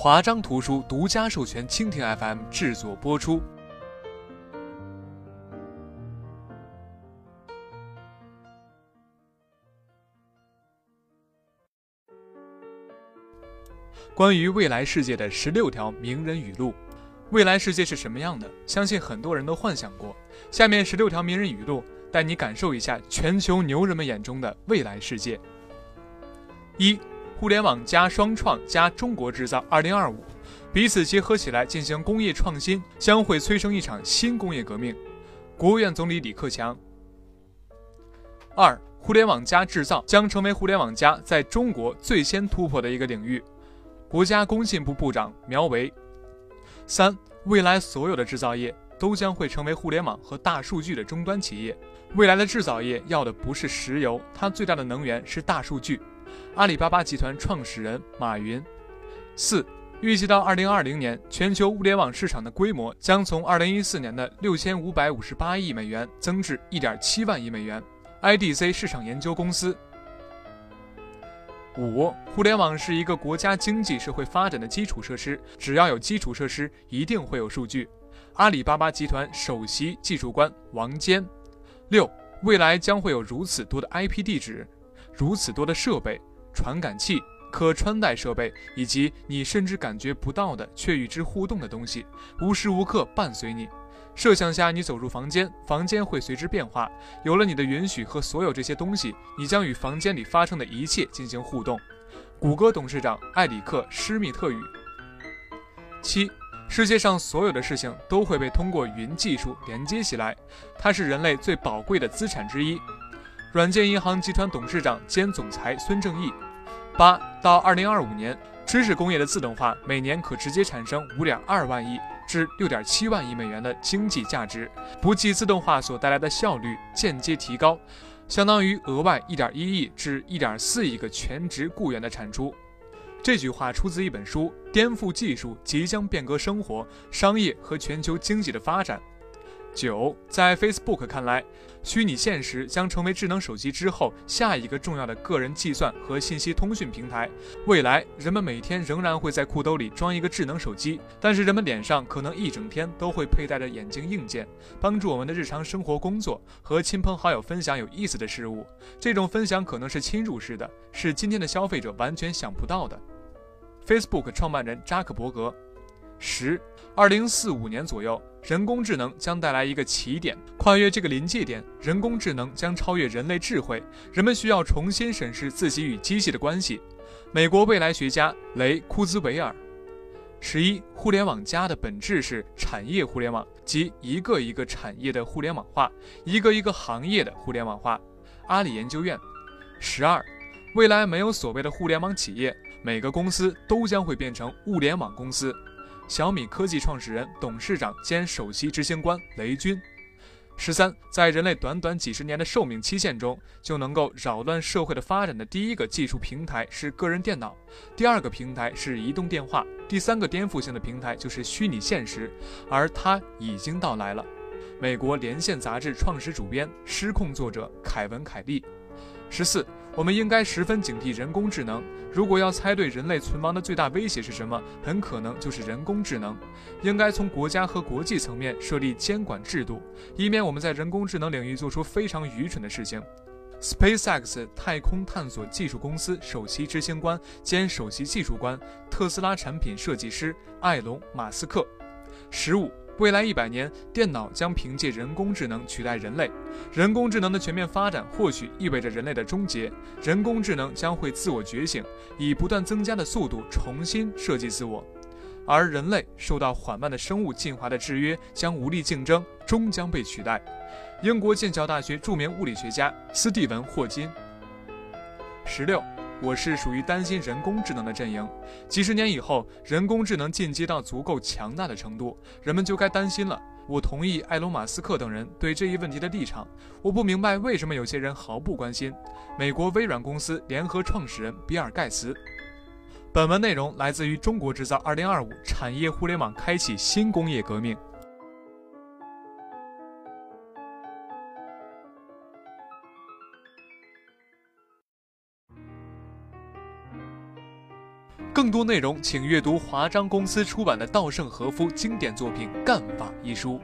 华章图书独家授权蜻蜓 FM 制作播出。关于未来世界的十六条名人语录，未来世界是什么样的？相信很多人都幻想过。下面十六条名人语录，带你感受一下全球牛人们眼中的未来世界。一、互联网加双创加中国制造二零二五，彼此结合起来进行工业创新，将会催生一场新工业革命。国务院总理李克强。二、互联网加制造将成为互联网加在中国最先突破的一个领域。国家工信部部长苗圩。三、未来所有的制造业都将会成为互联网和大数据的终端企业。未来的制造业要的不是石油，它最大的能源是大数据。阿里巴巴集团创始人马云。四、预计到二零二零年，全球物联网市场的规模将从二零一四年的六千五百五十八亿美元增至一点七万亿美元。IDC 市场研究公司。五，互联网是一个国家经济社会发展的基础设施，只要有基础设施，一定会有数据。阿里巴巴集团首席技术官王坚。六，未来将会有如此多的 IP 地址，如此多的设备、传感器、可穿戴设备，以及你甚至感觉不到的却与之互动的东西，无时无刻伴随你。设想下，你走入房间，房间会随之变化。有了你的允许和所有这些东西，你将与房间里发生的一切进行互动。谷歌董事长艾里克·施密特语。七，世界上所有的事情都会被通过云技术连接起来，它是人类最宝贵的资产之一。软件银行集团董事长兼总裁孙正义。八，到二零二五年，知识工业的自动化每年可直接产生五点二万亿。至六点七万亿美元的经济价值，不计自动化所带来的效率间接提高，相当于额外一点一亿至一点四亿个全职雇员的产出。这句话出自一本书，颠覆技术即将变革生活、商业和全球经济的发展。九，在 Facebook 看来，虚拟现实将成为智能手机之后下一个重要的个人计算和信息通讯平台。未来，人们每天仍然会在裤兜里装一个智能手机，但是人们脸上可能一整天都会佩戴着眼镜硬件，帮助我们的日常生活、工作和亲朋好友分享有意思的事物。这种分享可能是侵入式的，是今天的消费者完全想不到的。Facebook 创办人扎克伯格。十，二零四五年左右，人工智能将带来一个起点，跨越这个临界点，人工智能将超越人类智慧，人们需要重新审视自己与机器的关系。美国未来学家雷库兹韦尔。十一，互联网加的本质是产业互联网，即一个一个产业的互联网化，一个一个行业的互联网化。阿里研究院。十二，未来没有所谓的互联网企业，每个公司都将会变成物联网公司。小米科技创始人、董事长兼首席执行官雷军。十三，在人类短短几十年的寿命期限中，就能够扰乱社会的发展的第一个技术平台是个人电脑，第二个平台是移动电话，第三个颠覆性的平台就是虚拟现实，而它已经到来了。美国连线杂志创始主编、失控作者凯文·凯利。十四。我们应该十分警惕人工智能。如果要猜对人类存亡的最大威胁是什么，很可能就是人工智能。应该从国家和国际层面设立监管制度，以免我们在人工智能领域做出非常愚蠢的事情。SpaceX 太空探索技术公司首席执行官兼首席技术官、特斯拉产品设计师埃隆·马斯克。十五。未来一百年，电脑将凭借人工智能取代人类。人工智能的全面发展或许意味着人类的终结。人工智能将会自我觉醒，以不断增加的速度重新设计自我，而人类受到缓慢的生物进化的制约，将无力竞争，终将被取代。英国剑桥大学著名物理学家斯蒂文·霍金。十六。我是属于担心人工智能的阵营。几十年以后，人工智能进阶到足够强大的程度，人们就该担心了。我同意埃隆·马斯克等人对这一问题的立场。我不明白为什么有些人毫不关心。美国微软公司联合创始人比尔·盖茨。本文内容来自于《中国制造2025》，产业互联网开启新工业革命。更多内容，请阅读华章公司出版的稻盛和夫经典作品《干法》一书。